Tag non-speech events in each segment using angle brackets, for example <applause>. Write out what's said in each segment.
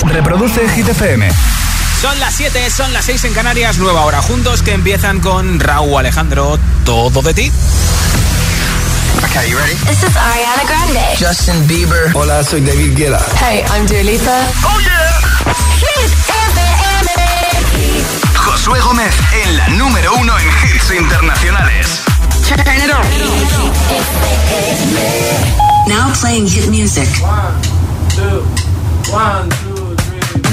Reproduce Hit FM. Son las 7, son las 6 en Canarias, nueva hora juntos que empiezan con Raúl Alejandro, todo de ti. Okay, you ready? This is Ariana Grande. Justin Bieber. Hola, soy David Guetta. Hey, I'm Dua Lipa. Oh yeah. Hit FM. Josué Gómez en la número uno en hits internacionales. Turn it on. Now playing hit music.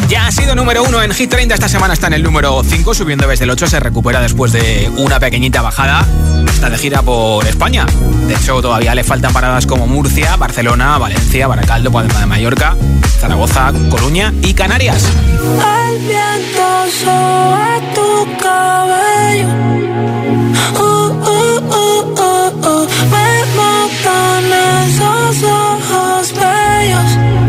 Ya ha sido número uno en Hit 30. Esta semana está en el número 5, subiendo desde el 8. Se recupera después de una pequeñita bajada. Está de gira por España. De hecho, todavía le faltan paradas como Murcia, Barcelona, Valencia, Baracaldo, Palma de Mallorca, Zaragoza, Coruña y Canarias. El viento tu cabello. Uh, uh, uh. Me esos ojos bellos.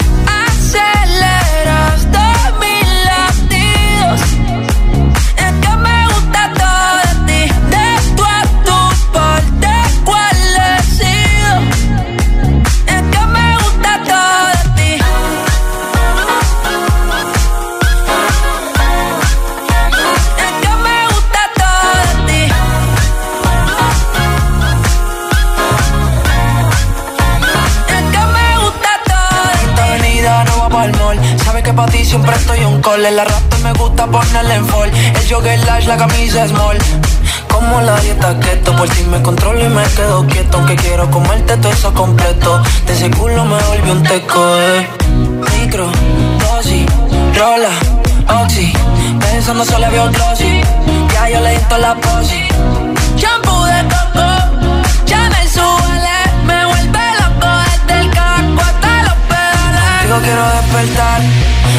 Siempre estoy un call. La rap me gusta ponerle en fall. El jogger lash, la camisa small. Como la dieta keto, por si me controlo y me quedo quieto. Aunque quiero comerte todo eso completo. De ese culo me volvió un teco, eh. Micro, dosis, rola, oxi. Pensando solo había un. Ya yo le di la posi. Shampoo de coco, ya me suele, me vuelve loco desde el caco hasta los pedales. Digo quiero despertar,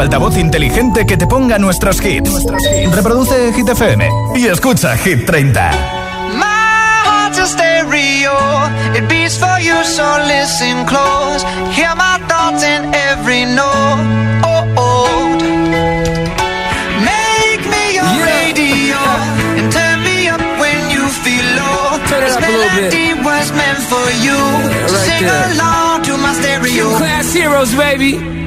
Tu altavoz inteligente que te ponga nuestros hits. Reproduce Hit FM y escucha Hit 30. My heart's a stereo. It beats for you, so listen close. Hear my thoughts in every note. Oh, oh. Make me your radio and turn me up when you feel low. Turn it up a little bit. melody was meant for you. right Sing there. along to my stereo. Class heroes, baby.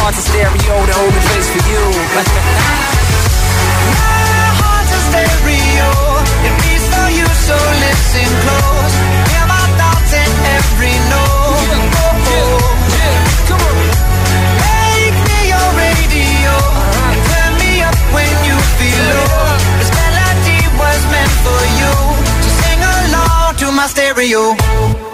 heart's a stereo, the only place for you. my heart's a stereo, it beats for you, so listen close. Hear my thoughts in every note. Yeah, yeah, yeah. Come on. Make me your radio, and turn me up when you feel low. This melody was meant for you, so sing along to my stereo.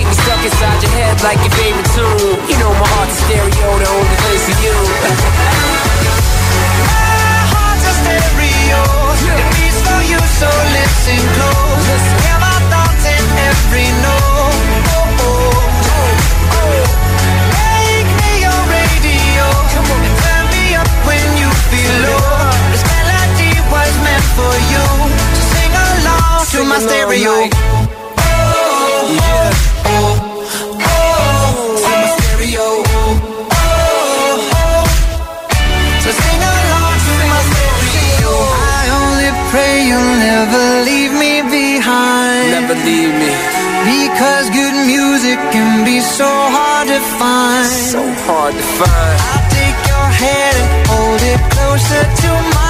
Keep me stuck inside your head like your favorite tune. You know my heart's a stereo, the only place for you. My heart's a stereo. It beats for you, so listen close. Hear my thoughts in every note. Oh, oh, oh. Make me your radio. And turn me up when you feel low. This melody was meant for you. So sing along to my stereo. like- Because good music can be so hard to find. So hard to find. I'll take your hand and hold it closer to mine.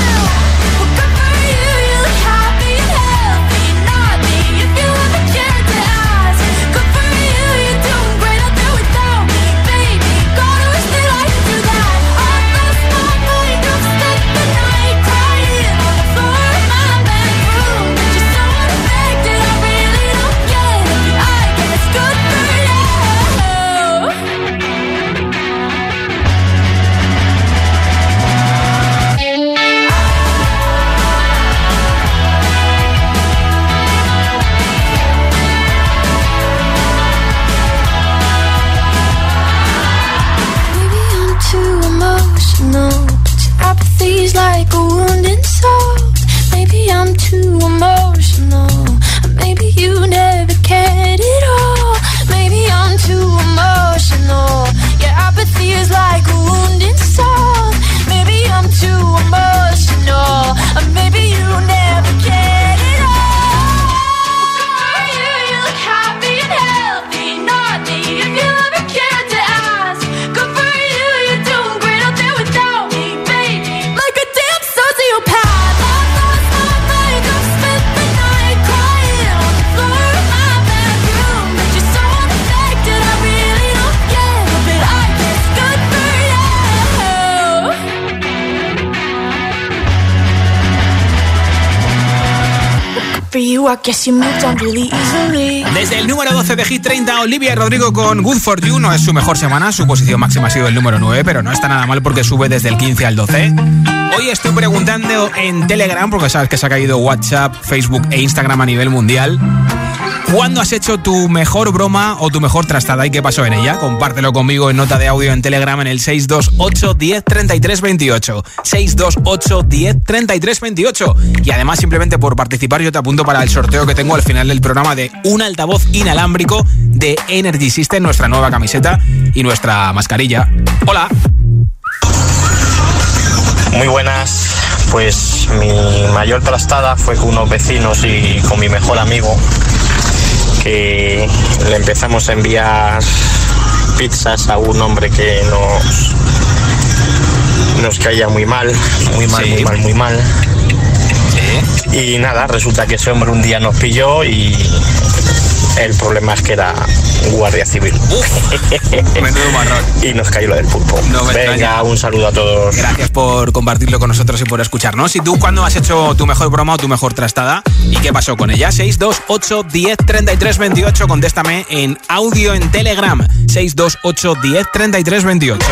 Desde el número 12 de Hit 30, Olivia Rodrigo con Good For You no es su mejor semana, su posición máxima ha sido el número 9, pero no está nada mal porque sube desde el 15 al 12. Hoy estoy preguntando en Telegram, porque sabes que se ha caído WhatsApp, Facebook e Instagram a nivel mundial. ¿Cuándo has hecho tu mejor broma o tu mejor trastada y qué pasó en ella? Compártelo conmigo en nota de audio en Telegram en el 628 10 33 28. 628 10 33 28. Y además, simplemente por participar, yo te apunto para el sorteo que tengo al final del programa de un altavoz inalámbrico de Energy System, nuestra nueva camiseta y nuestra mascarilla. Hola. Muy buenas. Pues mi mayor trastada fue con unos vecinos y con mi mejor amigo que le empezamos a enviar pizzas a un hombre que nos nos caía muy mal, muy mal, muy mal, muy mal. Y nada, resulta que ese hombre un día nos pilló y el problema es que era guardia civil. <laughs> y nos cayó lo del pulpo. Venga, un saludo a todos. Gracias por compartirlo con nosotros y por escucharnos. ¿Y tú cuándo has hecho tu mejor broma o tu mejor trastada? ¿Y qué pasó con ella? 628 10 33 28. Contéstame en audio en Telegram. 628 10 33 28.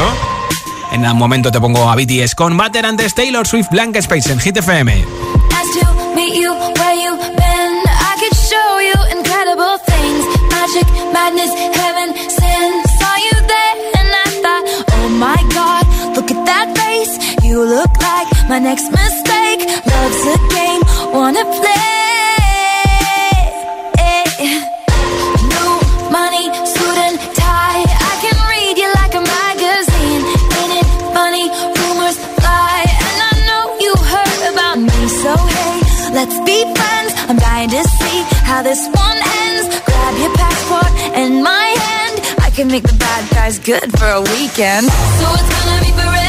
En un momento te pongo a BTS con Butter antes Taylor Swift Blank Space en Hit FM. Magic, madness, heaven, sin. Saw you there and I thought, oh my god, look at that face. You look like my next mistake. Love's a game, wanna play. New money, suit and tie. I can read you like a magazine. Ain't it funny? Rumors fly, and I know you heard about me. So hey, let's be friends. I'm dying to see how this one ends. And my hand. I can make the bad guys good for a weekend. So it's gonna be forever,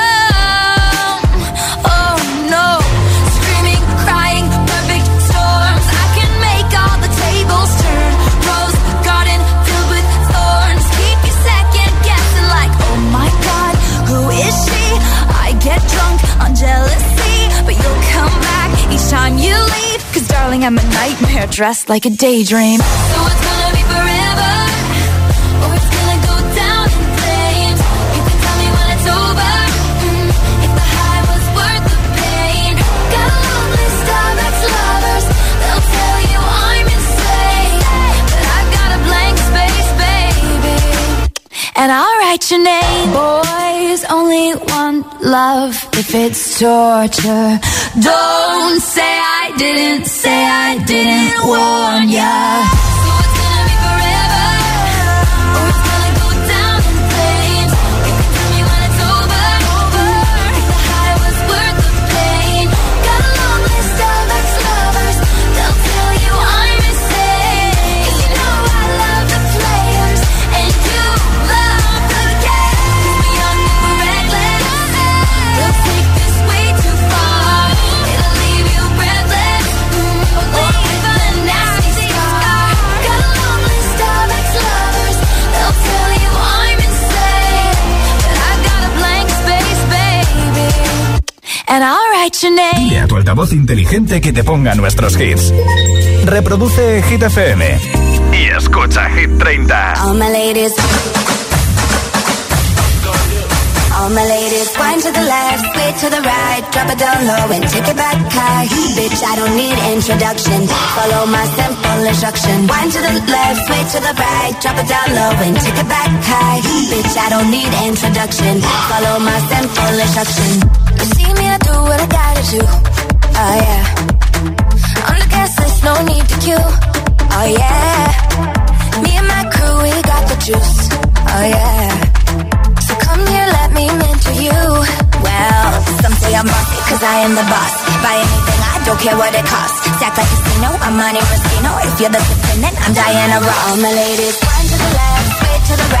I get drunk on jealousy, but you'll come back each time you leave. Cause darling, I'm a nightmare dressed like a daydream. So it's gonna be forever, or it's gonna go down in flames. You can tell me when it's over. mm, if the high was worth the pain. Got a of ex-lovers. They'll tell you I'm insane, but I've got a blank space, baby and I'll write your name. Boys only one love if it's torture. Don't say I didn't, say I didn't warn ya. And I'll write your name. Dile a tu altavoz inteligente que te ponga nuestros hits. Reproduce Hit FM y escucha Hit 30. All my ladies. All my ladies. Wind to the left, sway to the right, drop it down low and take it back high. Bitch, I don't need introduction. Follow my simple instruction. Wind to the left, sway to the right, drop it down low and take it back high. Bitch, I don't need introduction. Follow my simple instruction. I do what I gotta do. Oh yeah. On the gas list, no need to queue. Oh yeah. Me and my crew, we got the juice. Oh yeah. So come here, let me mentor you. Well, some say I'm bossy, cause I am the boss. Buy anything, I don't care what it costs. Stack like a casino, I'm money Rustino. If you're the dependent, I'm Diana. All my ladies, one to the left, way to the right.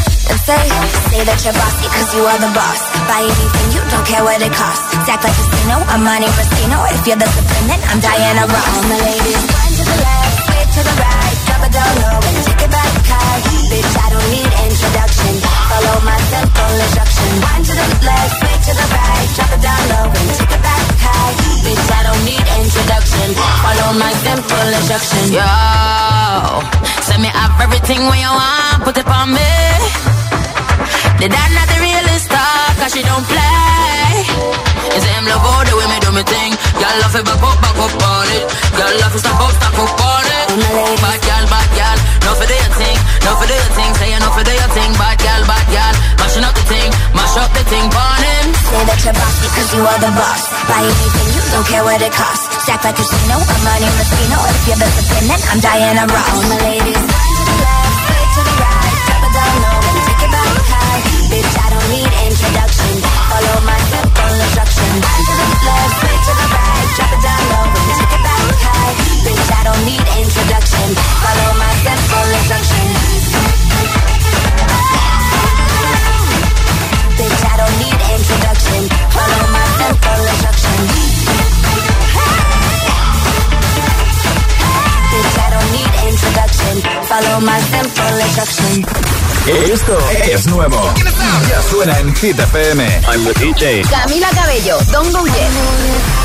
And say, say that you're bossy cause you are the boss. Buy anything, you don't care what it costs. Act like a casino, I'm money Rustino. If you're the dependent, I'm Diana Ross. All my ladies, one to the left, way to the right. Drop it down low and take it back high. Bitch, I don't need introduction. Follow my simple instruction. One to the left, way to the right. Drop it down low and take it back high. Bitch, I don't need introduction. Follow my simple instruction. Yo, send me up everything when you want, put it on me. The dad not the realest star, cause she don't play. It's him love all the way me do me thing. Girl love it back up, back up on it. Girl love it stop up, stop up on it. Bad girl, bad girl, no for your thing, no for your thing. Say no for your thing, bad girl, bad girl. Mashing up the thing, mash up the thing, burn him. Say that you're bossy cause you are the boss. Buy anything, you don't care what it costs. Stack like a casino, I'm money Rustino. If you're the dependent, I'm Diana Ross. All my ladies, Bitch, I don't need introduction. Follow my simple instruction. Bitch, I don't need introduction. Follow my. Introduction. Follow my simple instruction. Esto es nuevo. Ya suena en Hit FM. I'm the DJ. Camila Cabello, Don't Go Yet.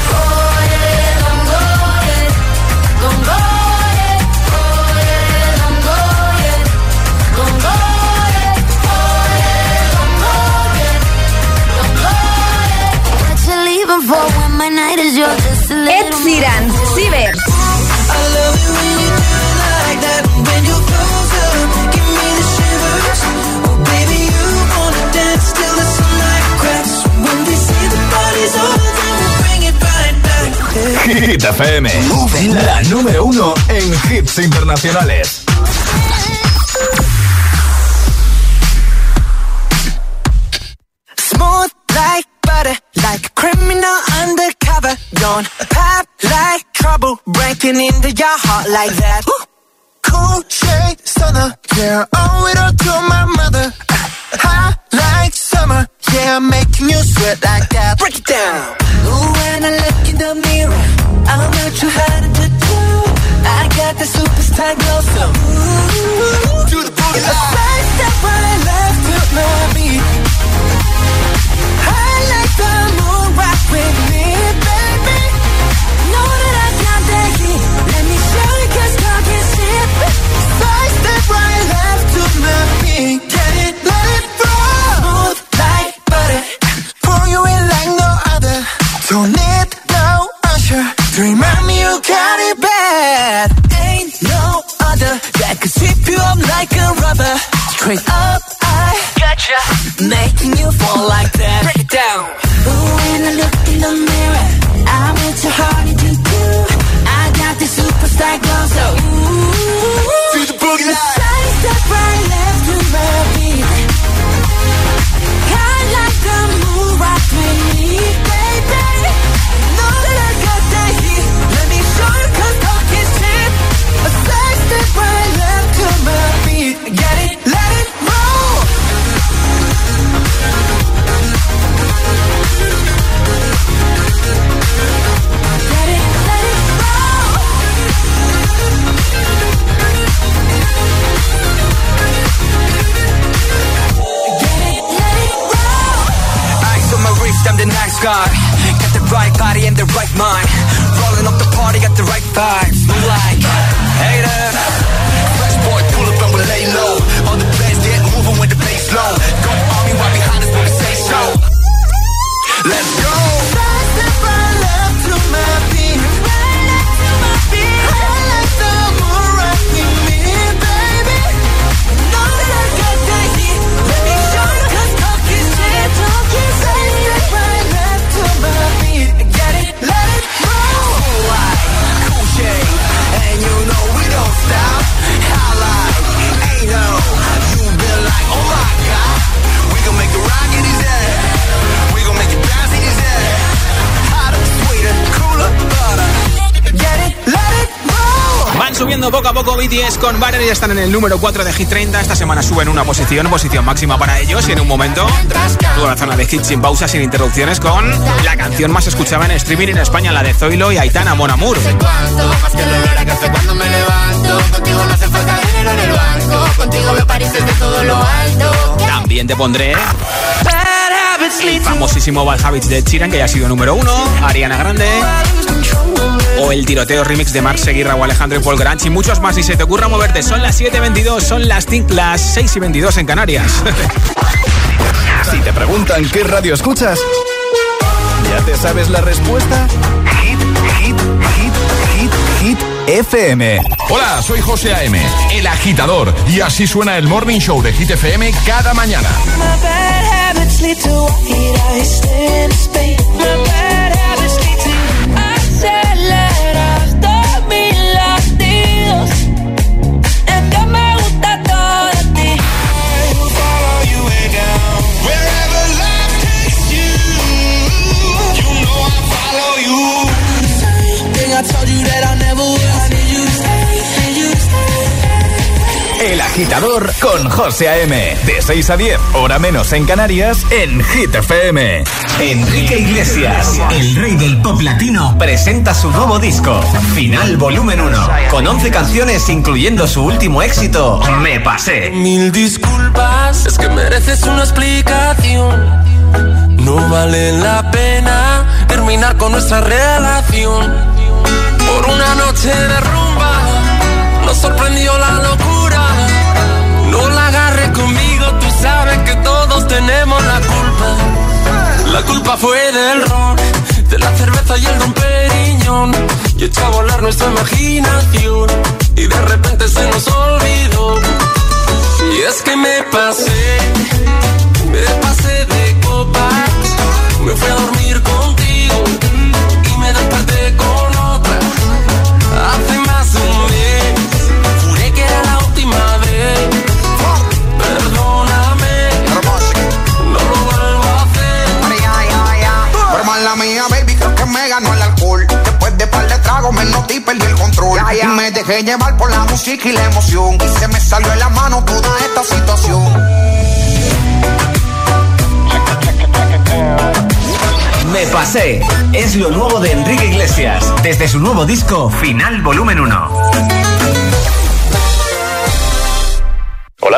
Ed Sheeran. Hit FM. La número uno en hits internacionales. Smooth like butter, like a criminal undercover. Don't pop like trouble, breaking into your heart like that. Cool shade stunner, yeah, owe it all to my mother. Hot like summer, yeah, I'm making you sweat like that. Break it down. Ooh, when I look in the mirror, I'm not too hard to do. I got the superstar glow, so ooh, do the boogie line. Side step right left to my beat. I like the moon rock with me, remind me you got it bad. Ain't no other that could sweep you up like a rubber. Straight up, I gotcha. Making you fall like that. Break it down. Ooh, when I look in the mirror, I'm your heart to do. I got the superstar glow, so night sky. Got the right body and the right mind. Rolling up the party, got the right vibes. BTS con Banner y están en el número 4 de Hit 30. Esta semana suben una posición, posición máxima para ellos. Y en un momento, toda la zona de hits sin pausa, sin interrupciones, con la canción más escuchada en streaming en España, la de Zoilo y Aitana Mon Amour. También te pondré el famosísimo Bad Habits de Chiran, que ya ha sido número 1, Ariana Grande, o el tiroteo remix de Mark Seguirra o Alejandro y Paul Granch y muchos más. Y se te ocurra moverte, son las 7.22, son las, cin- las 6 y 22 en Canarias. <laughs> Si te preguntan qué radio escuchas, ¿ya te sabes la respuesta? Hit, hit, hit, hit, hit, FM. Hola, soy José A.M., el agitador, y así suena el Morning Show de Hit FM cada mañana. My bad habits lead to white eyes, stand space. My bad agitador con José A.M. De 6 a 10, hora menos en Canarias, en Hit FM. Enrique Iglesias, el rey del pop latino, presenta su nuevo disco, Final Volumen 1, con 11 canciones incluyendo su último éxito, Me Pasé. Mil disculpas, es que mereces una explicación. No vale la pena terminar con nuestra relación. Por una noche de rumba, nos sorprendió la locura. La culpa fue del ron, de la cerveza y el don Periñón. Y echó a volar nuestra imaginación. Y de repente se nos olvidó. Y es que me pasé, me pasé de copas. Me fui a dormir contigo y me desperté con otra. Hace tragos me noté y perdí el control. Y me dejé llevar por la música y la emoción. Y se me salió de la mano toda esta situación. Me Pasé es lo nuevo de Enrique Iglesias, desde su nuevo disco, Final Volumen 1.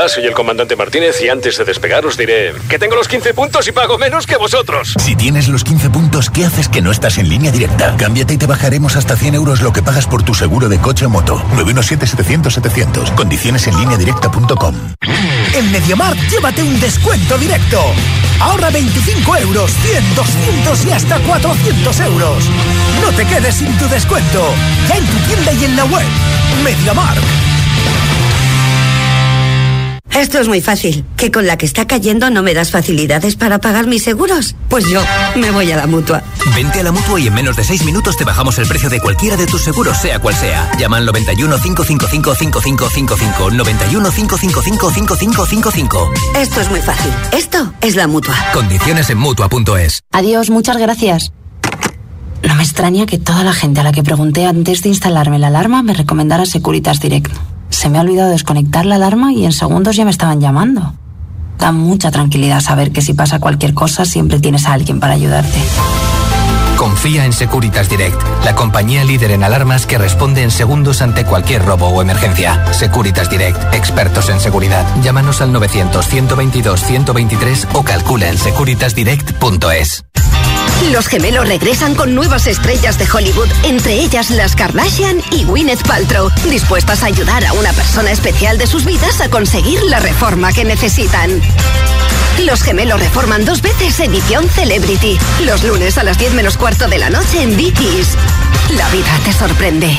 Hola, soy el comandante Martínez y antes de despegar os diré que tengo los 15 puntos y pago menos que vosotros. Si tienes los 15 puntos, ¿qué haces que no estás en línea directa? Cámbiate y te bajaremos hasta 100 euros lo que pagas por tu seguro de coche o moto. 917-700-700. Condiciones en línea directa.com. En MediaMarkt llévate un descuento directo. Ahorra 25 euros, 100, 200 y hasta 400 euros. No te quedes sin tu descuento. Ya en tu tienda y en la web. MediaMarkt. Esto es muy fácil. ¿Que con la que está cayendo no me das facilidades para pagar mis seguros? Pues yo me voy a la mutua. Vente a la mutua y en menos de 6 minutos te bajamos el precio de cualquiera de tus seguros, sea cual sea. Llama al 91 555 5555. 91 555 5555. Esto es muy fácil. Esto es la mutua. Condiciones en mutua.es. Adiós, muchas gracias. No me extraña que toda la gente a la que pregunté antes de instalarme la alarma me recomendara Securitas Direct. Se me ha olvidado desconectar la alarma y en segundos ya me estaban llamando. Da mucha tranquilidad saber que si pasa cualquier cosa siempre tienes a alguien para ayudarte. Confía en Securitas Direct, la compañía líder en alarmas que responde en segundos ante cualquier robo o emergencia. Securitas Direct, expertos en seguridad. Llámanos al 900 122 123 o calcula en securitasdirect.es. Los gemelos regresan con nuevas estrellas de Hollywood, entre ellas las Kardashian y Gwyneth Paltrow, dispuestas a ayudar a una persona especial de sus vidas a conseguir la reforma que necesitan. Los gemelos reforman dos veces edición Celebrity, los lunes a las 10 menos cuarto de la noche en Vicky's. La vida te sorprende.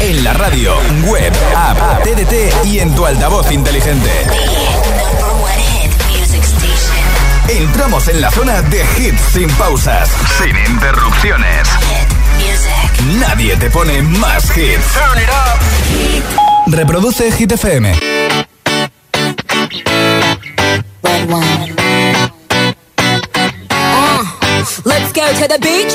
En la radio, web, app, TDT y en tu altavoz inteligente. Entramos en la zona de hits sin pausas, sin interrupciones. Nadie te pone más hits. Reproduce Hit FM. Uh, Let's go to the beach,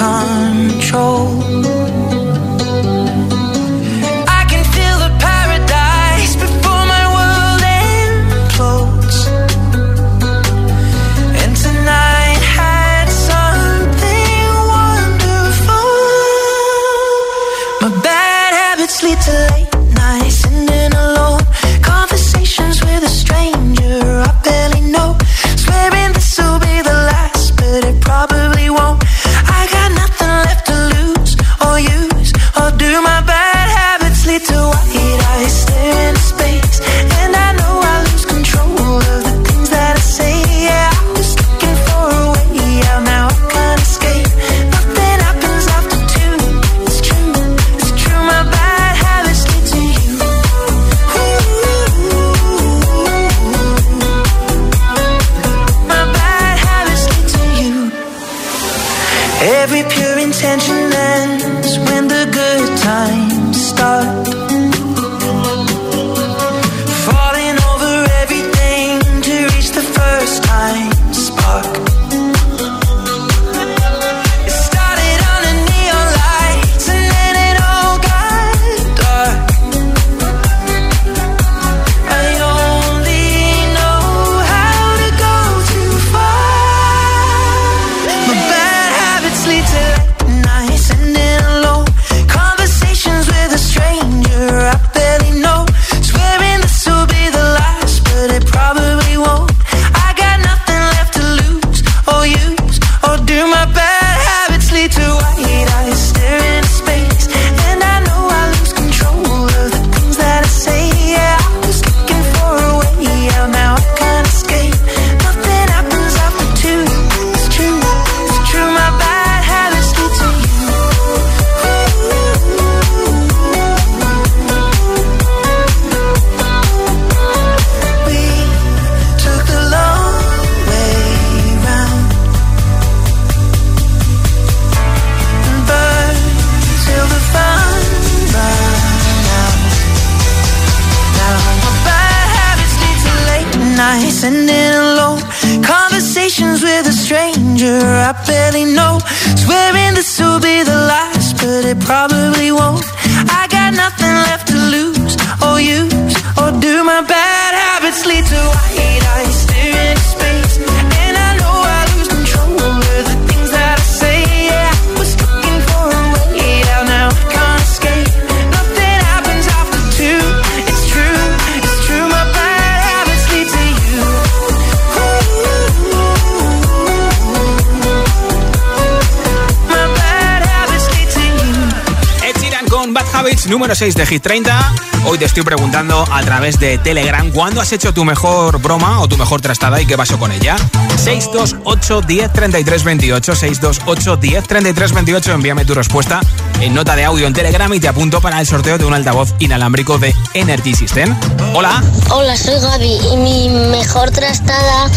número 6 de Hit 30. Hoy te estoy preguntando a través de Telegram cuándo has hecho tu mejor broma o tu mejor trastada y qué pasó con ella. 628 10 33 28 628 10 33 28 envíame tu respuesta en nota de audio en Telegram y te apunto para el sorteo de un altavoz inalámbrico de Energy System. Hola. Hola, soy Gaby y mi mejor trastada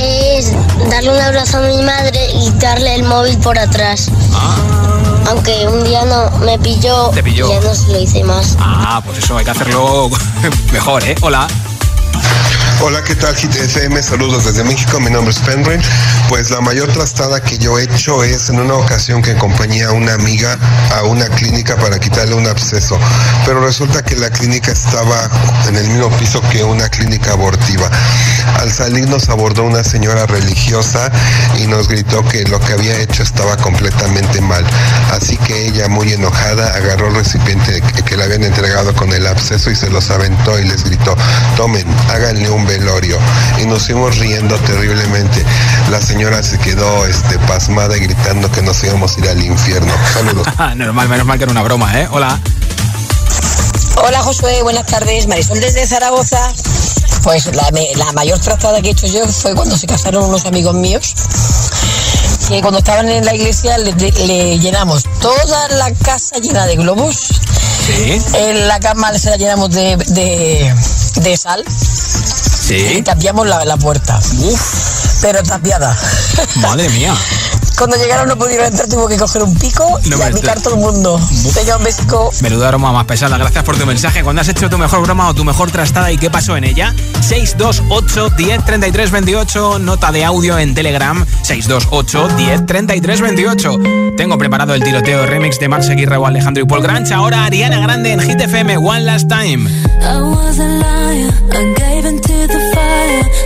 es darle un abrazo a mi madre y darle el móvil por atrás. Ah. Aunque un día no me pilló, ¿Te pilló? ya no se lo hice más. Ah, pues eso hay que hacerlo <laughs> mejor, ¿eh? Hola. Hola, ¿qué tal? Hit FM, saludos desde México, mi nombre es Penry. Pues la mayor trastada que yo he hecho es en una ocasión que acompañé a una amiga a una clínica para quitarle un absceso, pero resulta que la clínica estaba en el mismo piso que una clínica abortiva. Al salir nos abordó una señora religiosa y nos gritó que lo que había hecho estaba completamente mal. Así que ella, muy enojada, agarró el recipiente que le habían entregado con el absceso y se los aventó y les gritó, tomen, háganle un velorio y nos fuimos riendo terriblemente. La señora se quedó este, pasmada y gritando que nos íbamos a ir al infierno. Saludos. <laughs> Ah, Normal, menos mal que era una broma, ¿eh? Hola. Hola Josué, buenas tardes. Marisol desde Zaragoza. Pues la, mayor trazada que he hecho yo fue cuando se casaron unos amigos míos. Que cuando estaban en la iglesia le, llenamos toda la casa llena de globos. Sí. En la cama se la llenamos de, de, sal. Sí. Y cambiamos la, la puerta. Uf pero tapiada. Madre mía. <laughs> Cuando llegaron no pudieron entrar, tuvo que coger un pico y aplicar todo el mundo. Venga, un besico. Menuda broma más pesada. Gracias por tu mensaje. ¿Cuándo has hecho tu mejor broma o tu mejor trastada y qué pasó en ella? 628 10 33 28. Nota de audio en Telegram. 628 10 33 28. Tengo preparado el tiroteo remix de Max Aguirre o Alejandro y Paul Granch. Ahora Ariana Grande en Hit FM One Last Time. I was a liar, I gave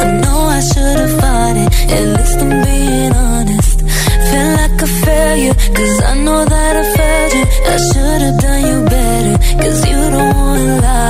I know I should have fought it. At least I'm being honest. Feel like a cause I know that I failed you. I should have done you better, cause you don't wanna lie.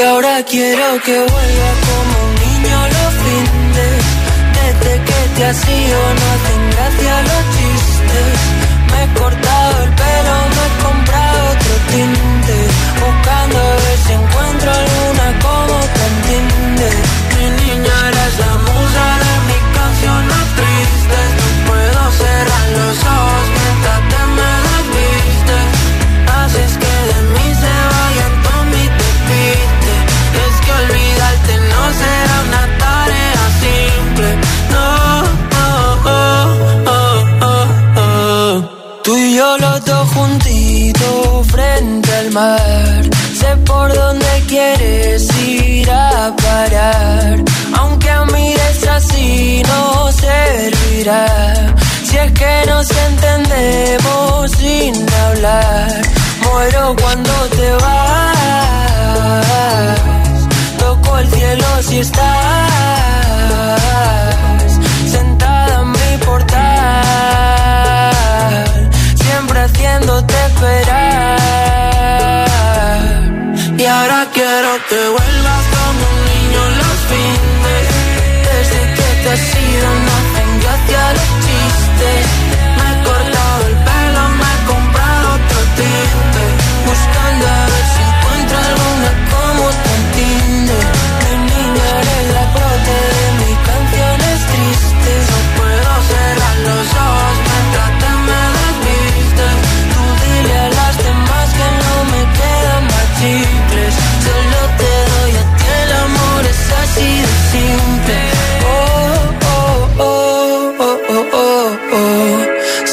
Y ahora quiero que vuelva como un niño los fines. Desde que te has ido no hacen gracia los chistes. Me corta Sé por dónde quieres ir a parar. Aunque mires así no servirá. Si es que nos entendemos sin hablar. Muero cuando te vas. Toco el cielo si estás sentada en mi portal. Siempre haciéndote esperar. Desde que te has ido no hacen gracia los chistes.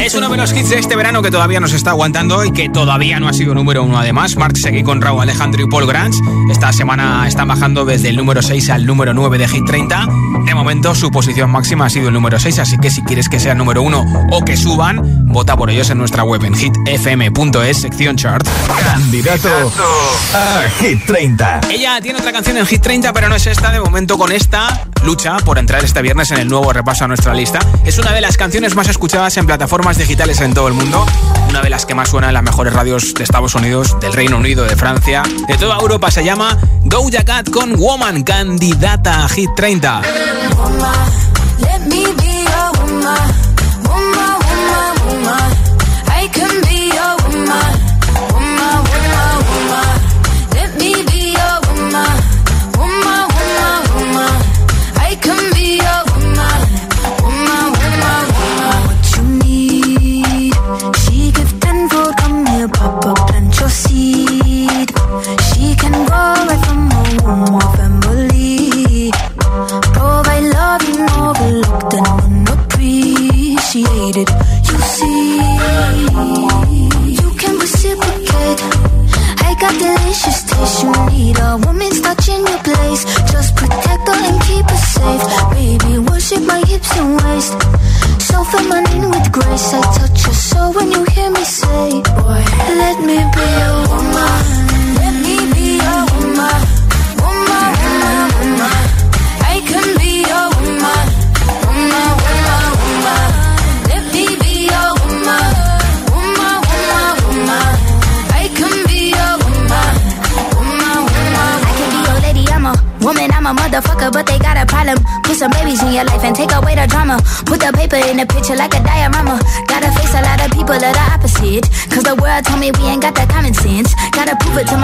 Es uno de los hits de este verano que todavía nos está aguantando y que todavía no ha sido número uno además. Mark seguí con Raúl Alejandro y Paul Grange. Esta semana están bajando desde el número 6 al número 9 de Hit 30. De momento su posición máxima ha sido el número 6, así que si quieres que sea número uno o que suban, vota por ellos en nuestra web en hitfm.es, sección chart. Candidato a Hit 30. Ella tiene otra canción en Hit 30, pero no es esta. De momento con esta lucha por entrar este viernes en el nuevo repaso a nuestra lista. Es una de las canciones más escuchadas en plataformas digitales en todo el mundo. Una de las que más suena en las mejores radios de Estados Unidos, del Reino Unido, de Francia, de toda Europa. Se llama Doja Cat con Woman, candidata a Hit 30.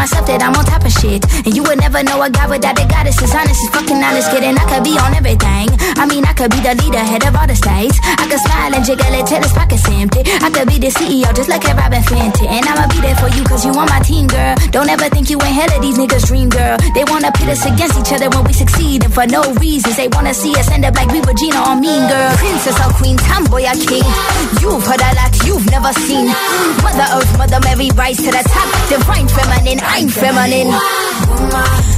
Myself that I'm on top of shit. And you never know a guy without a goddess. Is honest, is fucking honest. Kidding, I could be on everything. I mean, I could be the leader, head of all the states. I could smile and jiggle it till his pockets empty. I could be the CEO, just like a Robin Fenty. And I'ma be there for you, cause you on my team, girl. Don't ever think you ain't hell of these niggas' dream, girl. They wanna pit us against each other when we succeed. And for no reasons, they wanna see us end up like we were Gina or Mean Girl. Princess or Queen, tomboy or king. You've heard a lot you've never seen. Mother Earth, Mother Mary, rise to the top. Divine feminine, I'm feminine. Woman,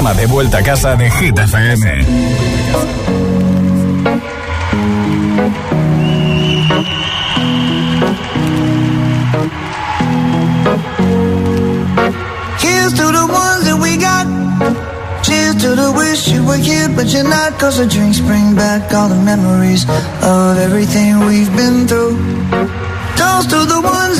programa de vuelta a casa de Hit FM. Here's to the ones that we got. Cheers to the wish you were here, but you're not. Cause the drinks bring back all the memories of everything we've been through. Toast to the ones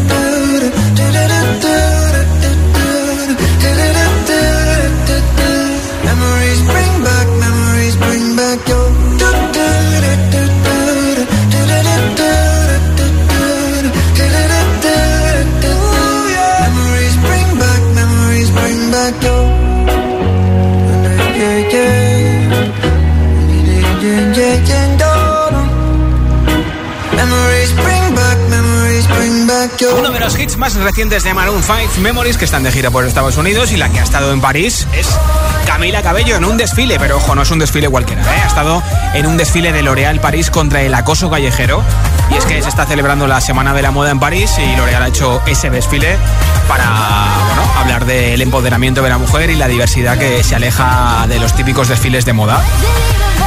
Más recientes de Maroon 5, Memories, que están de gira por Estados Unidos y la que ha estado en París es Camila Cabello en un desfile, pero ojo, no es un desfile cualquiera, ¿eh? ha estado en un desfile de L'Oréal París contra el acoso callejero. Y es que se está celebrando la Semana de la Moda en París y L'Oréal ha hecho ese desfile para hablar del empoderamiento de la mujer y la diversidad que se aleja de los típicos desfiles de moda.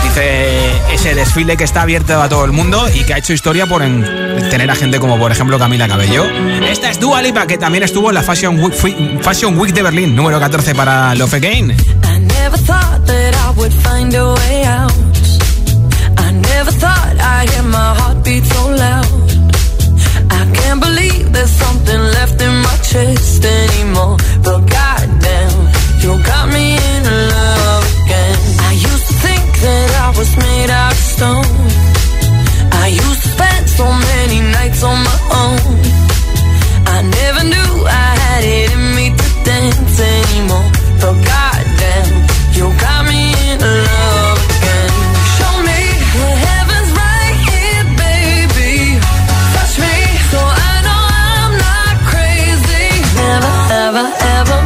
Dice ese desfile que está abierto a todo el mundo y que ha hecho historia por en- tener a gente como por ejemplo Camila Cabello. Esta es Dua Lipa que también estuvo en la Fashion Week, Fi- Fashion Week de Berlín, número 14 para Love Again. I can't believe there's something left in my chest anymore. But goddamn, you got me in love again. I used to think that I was made out of stone. I used to spend so many nights on my own. I never knew I had it in me to dance anymore. But goddamn,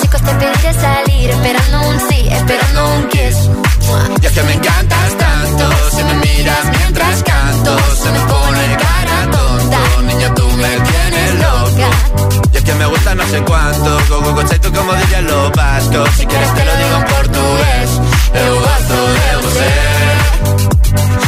Chicos te pediré salir, esperando un sí, esperando un kiss. Y es que me encantas tanto, si me miras mientras canto, se me pone cara tonta. Niña, tú me tienes loca. Y es que me gusta no sé cuánto, go go go tú como dirían los vascos. Si quieres te lo digo en portugués, eu gosto de você.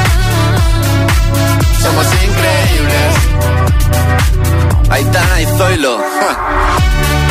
somos increíbles. Aitana y Zoilo. ja.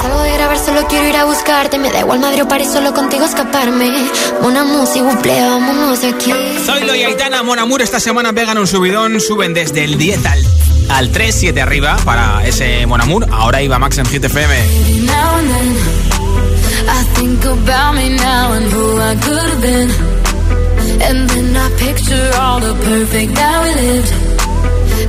Salgo de grabar, solo quiero ir a buscarte. Me da igual madre o paré solo contigo escaparme. Mona Musi, buple, vámonos de aquí. Soy Lo y Aitana Monamur. Esta semana pegan un subidón. Suben desde el 10 al, al 3, 7 arriba para ese Monamur. Ahora iba Max en Hit FM. And then I picture all the perfect that we lived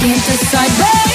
can't decide where